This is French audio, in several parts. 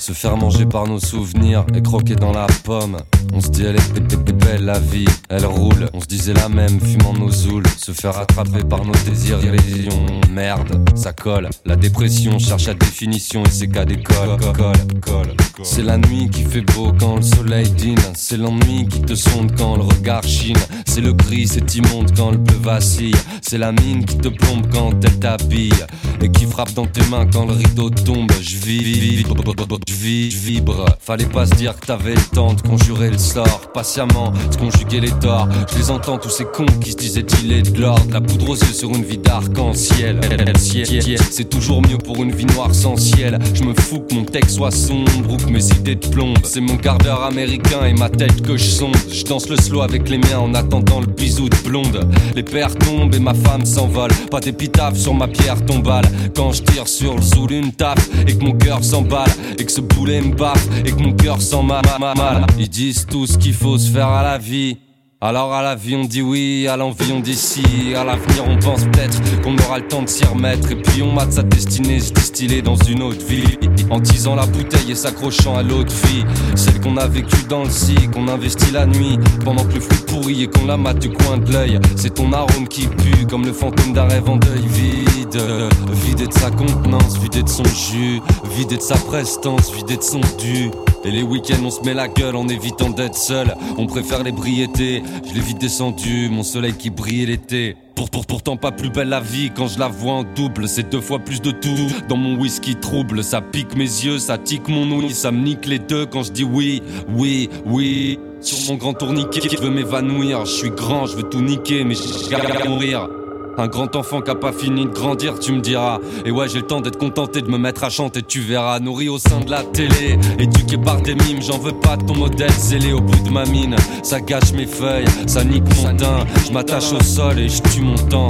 se faire manger par nos souvenirs et croquer dans la pomme. On se dit elle est, belle la vie, elle roule. On se disait la même, fumant nos zouls. Se faire attraper par nos désirs, illusions. Merde, ça colle. La dépression cherche la définition et c'est qu'à d'école. C'est la nuit qui fait beau quand le soleil dîne. C'est l'ennui qui te sonde quand le regard chine. C'est le gris, c'est immonde quand le bleu vacille. C'est la mine qui te plombe quand elle t'habille. Et qui frappe dans tes mains quand le rideau tombe. Je vis, vibre. Fallait pas se dire que t'avais le temps de conjurer le sort. Patiemment, de conjuguer les torts. Je les entends, tous ces cons qui se disaient il est de l'ordre. La poudre aux yeux sur une vie d'arc-en-ciel. C'est toujours mieux pour une vie noire sans ciel. Je me fous que mon texte soit sombre ou que mes idées de plombe. C'est mon quart d'heure américain et ma tête que je sonde. Je danse le slow avec les miens en attendant le bisou de blonde. Les pères tombent et ma femme s'envole. Pas d'épitaphe sur ma pierre tombale. Quand je tire sur le zoul une tape et que mon cœur s'emballe. Et que ce boulet me baffe et que mon cœur s'en mal. Ils disent tout ce qu'il faut se faire à la vie. Alors à la vie on dit oui, à l'envie on dit si, à l'avenir on pense peut-être qu'on aura le temps de s'y remettre. Et puis on mate sa destinée se distiller dans une autre vie. En tisant la bouteille et s'accrochant à l'autre vie, celle qu'on a vécue dans le si, qu'on investit la nuit. Pendant que le fruit pourrit et qu'on la mate du coin de l'œil. C'est ton arôme qui pue comme le fantôme d'un rêve en deuil vide, vidé de sa contenance, vidé de son jus, vidé de sa prestance, vidé de son dû. Et les week-ends, on se met la gueule en évitant d'être seul. On préfère les briétés. Je l'ai vite descendu, mon soleil qui brille l'été. Pour, pour, pourtant pas plus belle la vie quand je la vois en double. C'est deux fois plus de tout dans mon whisky trouble. Ça pique mes yeux, ça tique mon ouïe, ça me nique les deux quand je dis oui, oui, oui. Sur mon grand tourniquet, je veux m'évanouir. Je suis grand, je veux tout niquer, mais je mourir. Un grand enfant qui a pas fini de grandir, tu me diras. Et ouais, j'ai le temps d'être contenté de me mettre à chanter, tu verras. Nourri au sein de la télé, éduqué par des mimes, j'en veux pas de ton modèle zélé au bout de ma mine. Ça gâche mes feuilles, ça nique mon teint. Je m'attache au sol et je tue mon temps.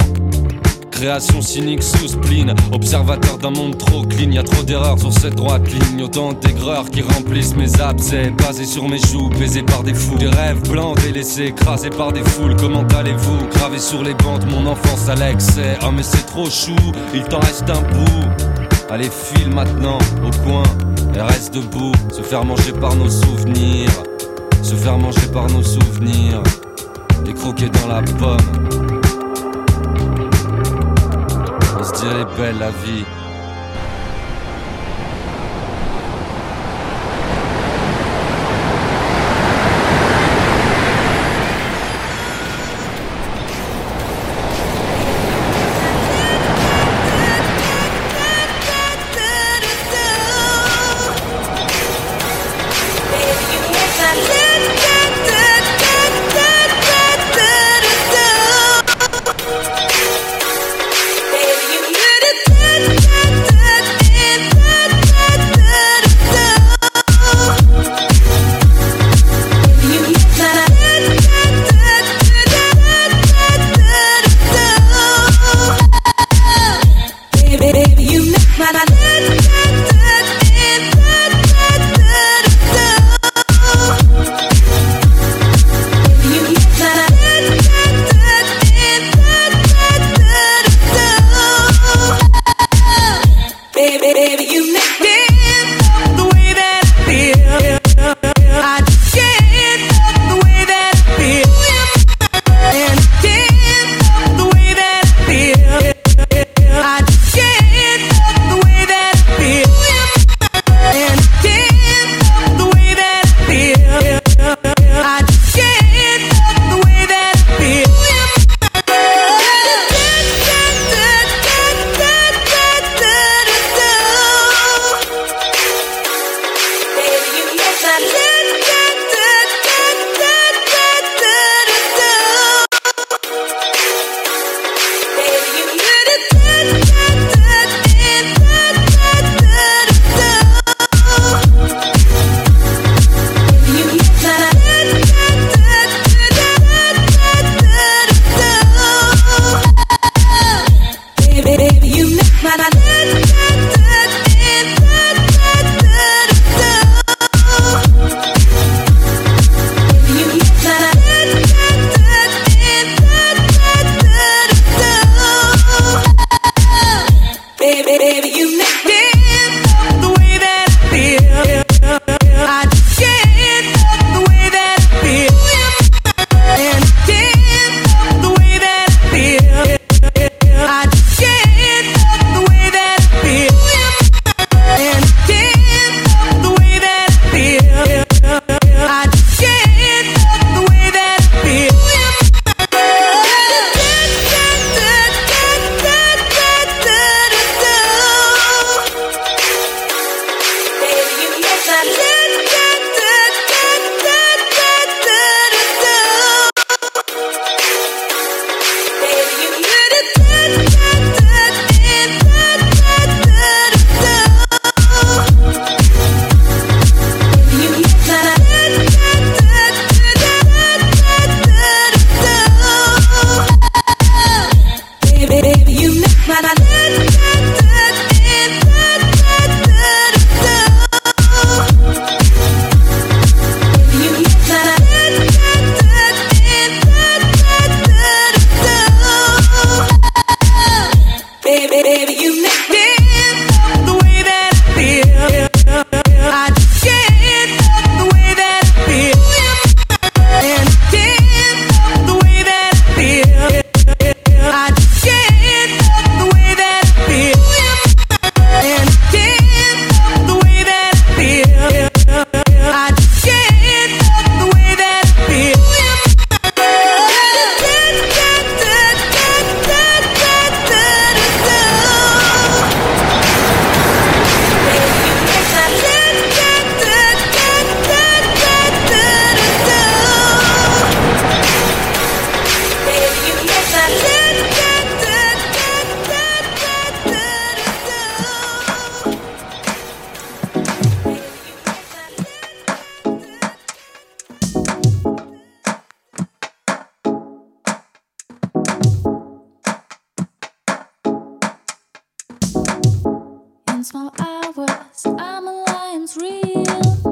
Création cynique sous spleen, observateur d'un monde trop clean, y a trop d'erreurs sur cette droite ligne, autant d'aigreurs qui remplissent mes abcès, basés sur mes joues, baisés par des fous, des rêves blancs délaissés, écrasés par des foules, comment allez-vous Gravés sur les bancs de mon enfance à l'excès, oh mais c'est trop chou, il t'en reste un bout. Allez file maintenant au coin. Et reste debout, se faire manger par nos souvenirs, se faire manger par nos souvenirs, et croquer dans la pomme. Se dirait belle la vie. small hours. I'm a lion's real.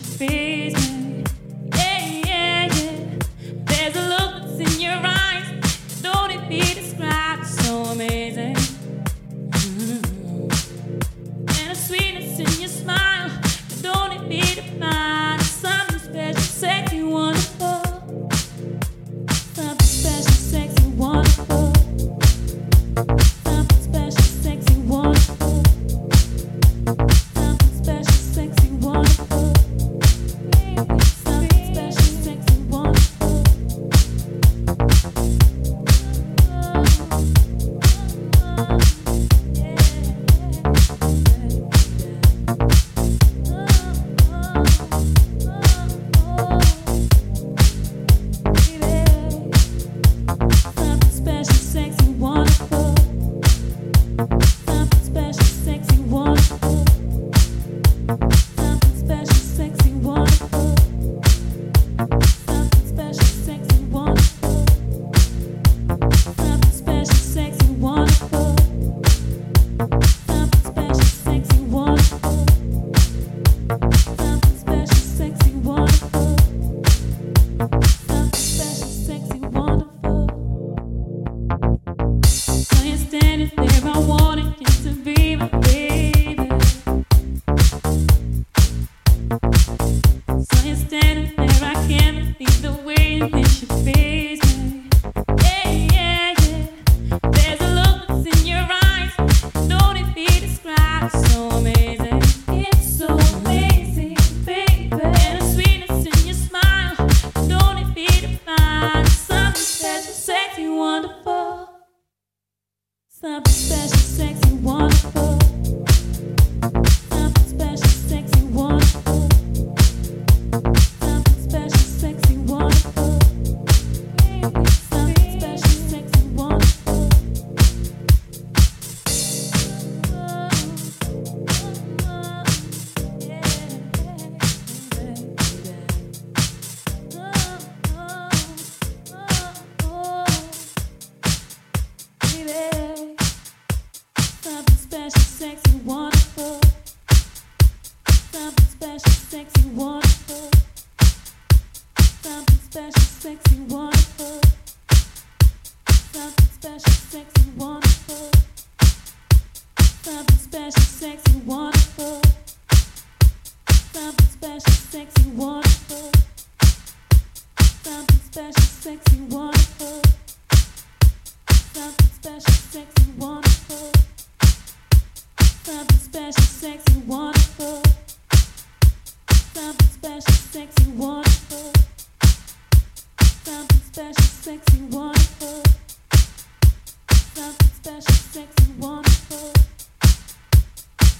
should be.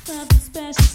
something special.